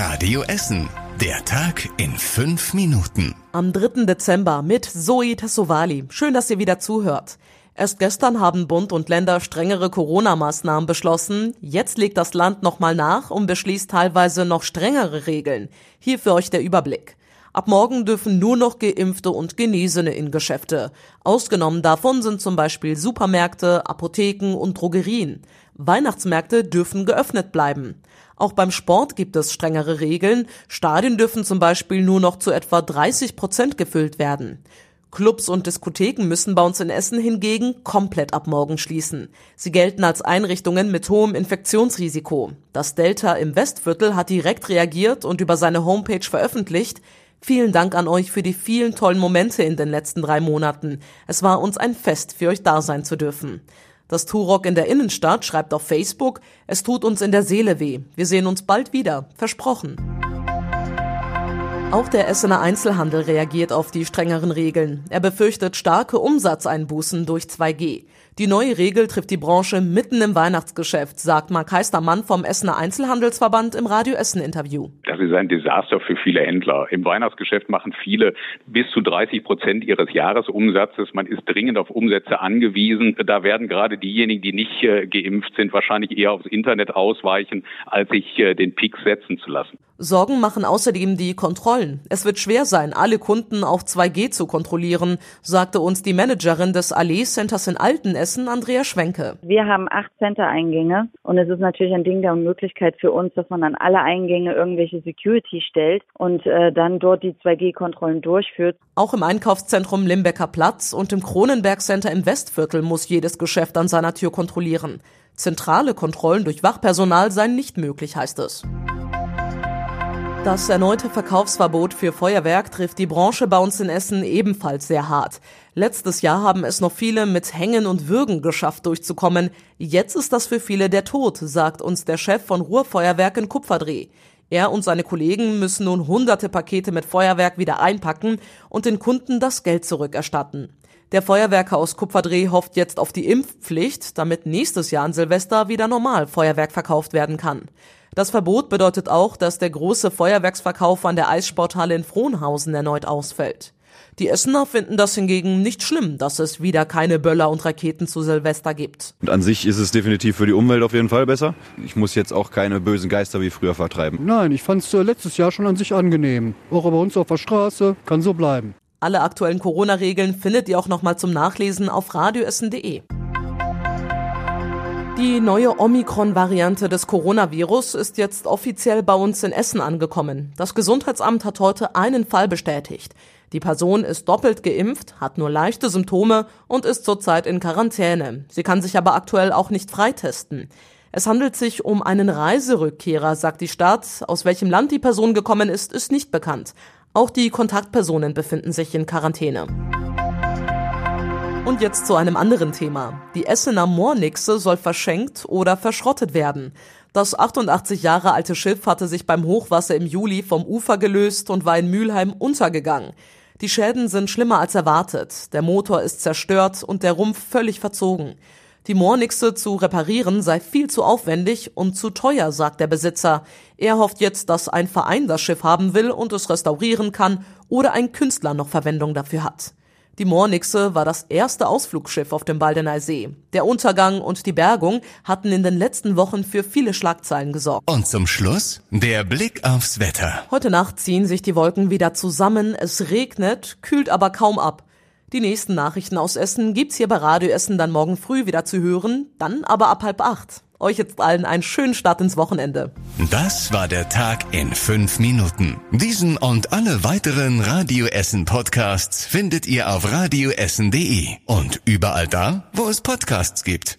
Radio Essen. Der Tag in fünf Minuten. Am 3. Dezember mit Zoe Tassovali. Schön, dass ihr wieder zuhört. Erst gestern haben Bund und Länder strengere Corona-Maßnahmen beschlossen. Jetzt legt das Land nochmal nach und beschließt teilweise noch strengere Regeln. Hier für euch der Überblick. Ab morgen dürfen nur noch Geimpfte und Genesene in Geschäfte. Ausgenommen davon sind zum Beispiel Supermärkte, Apotheken und Drogerien. Weihnachtsmärkte dürfen geöffnet bleiben. Auch beim Sport gibt es strengere Regeln. Stadien dürfen zum Beispiel nur noch zu etwa 30 Prozent gefüllt werden. Clubs und Diskotheken müssen bei uns in Essen hingegen komplett ab morgen schließen. Sie gelten als Einrichtungen mit hohem Infektionsrisiko. Das Delta im Westviertel hat direkt reagiert und über seine Homepage veröffentlicht, Vielen Dank an euch für die vielen tollen Momente in den letzten drei Monaten. Es war uns ein Fest, für euch da sein zu dürfen. Das Turok in der Innenstadt schreibt auf Facebook, es tut uns in der Seele weh. Wir sehen uns bald wieder. Versprochen. Auch der Essener Einzelhandel reagiert auf die strengeren Regeln. Er befürchtet starke Umsatzeinbußen durch 2G. Die neue Regel trifft die Branche mitten im Weihnachtsgeschäft, sagt Mark Heistermann vom Essener Einzelhandelsverband im Radio Essen Interview. Das ist ein Desaster für viele Händler. Im Weihnachtsgeschäft machen viele bis zu 30 Prozent ihres Jahresumsatzes. Man ist dringend auf Umsätze angewiesen. Da werden gerade diejenigen, die nicht äh, geimpft sind, wahrscheinlich eher aufs Internet ausweichen, als sich äh, den Peak setzen zu lassen. Sorgen machen außerdem die Kontrollen. Es wird schwer sein, alle Kunden auf 2G zu kontrollieren, sagte uns die Managerin des Allee Centers in Altenessen, Andrea Schwenke. Wir haben acht Center-Eingänge und es ist natürlich ein Ding der Unmöglichkeit für uns, dass man an alle Eingänge irgendwelche Security stellt und äh, dann dort die 2G-Kontrollen durchführt. Auch im Einkaufszentrum Limbecker Platz und im Kronenberg Center im Westviertel muss jedes Geschäft an seiner Tür kontrollieren. Zentrale Kontrollen durch Wachpersonal seien nicht möglich, heißt es. Das erneute Verkaufsverbot für Feuerwerk trifft die Branche bei uns in Essen ebenfalls sehr hart. Letztes Jahr haben es noch viele mit Hängen und Würgen geschafft durchzukommen. Jetzt ist das für viele der Tod, sagt uns der Chef von Ruhrfeuerwerk in Kupferdreh. Er und seine Kollegen müssen nun hunderte Pakete mit Feuerwerk wieder einpacken und den Kunden das Geld zurückerstatten. Der Feuerwerker aus Kupferdreh hofft jetzt auf die Impfpflicht, damit nächstes Jahr an Silvester wieder normal Feuerwerk verkauft werden kann. Das Verbot bedeutet auch, dass der große Feuerwerksverkauf an der Eissporthalle in Frohnhausen erneut ausfällt. Die Essener finden das hingegen nicht schlimm, dass es wieder keine Böller und Raketen zu Silvester gibt. Und an sich ist es definitiv für die Umwelt auf jeden Fall besser. Ich muss jetzt auch keine bösen Geister wie früher vertreiben. Nein, ich fand es äh, letztes Jahr schon an sich angenehm. Auch bei uns auf der Straße kann so bleiben. Alle aktuellen Corona-Regeln findet ihr auch nochmal zum Nachlesen auf radioessen.de. Die neue Omikron-Variante des Coronavirus ist jetzt offiziell bei uns in Essen angekommen. Das Gesundheitsamt hat heute einen Fall bestätigt. Die Person ist doppelt geimpft, hat nur leichte Symptome und ist zurzeit in Quarantäne. Sie kann sich aber aktuell auch nicht freitesten. Es handelt sich um einen Reiserückkehrer, sagt die Stadt. Aus welchem Land die Person gekommen ist, ist nicht bekannt. Auch die Kontaktpersonen befinden sich in Quarantäne. Und jetzt zu einem anderen Thema. Die Essener Moornixe soll verschenkt oder verschrottet werden. Das 88 Jahre alte Schiff hatte sich beim Hochwasser im Juli vom Ufer gelöst und war in Mülheim untergegangen. Die Schäden sind schlimmer als erwartet. Der Motor ist zerstört und der Rumpf völlig verzogen. Die Moornixe zu reparieren sei viel zu aufwendig und zu teuer, sagt der Besitzer. Er hofft jetzt, dass ein Verein das Schiff haben will und es restaurieren kann oder ein Künstler noch Verwendung dafür hat. Die Moornixe war das erste Ausflugsschiff auf dem Baldener See. Der Untergang und die Bergung hatten in den letzten Wochen für viele Schlagzeilen gesorgt. Und zum Schluss der Blick aufs Wetter. Heute Nacht ziehen sich die Wolken wieder zusammen, es regnet, kühlt aber kaum ab. Die nächsten Nachrichten aus Essen gibt's hier bei Radio Essen dann morgen früh wieder zu hören, dann aber ab halb acht. Euch jetzt allen einen schönen Start ins Wochenende. Das war der Tag in fünf Minuten. Diesen und alle weiteren Radio Essen Podcasts findet ihr auf radioessen.de und überall da, wo es Podcasts gibt.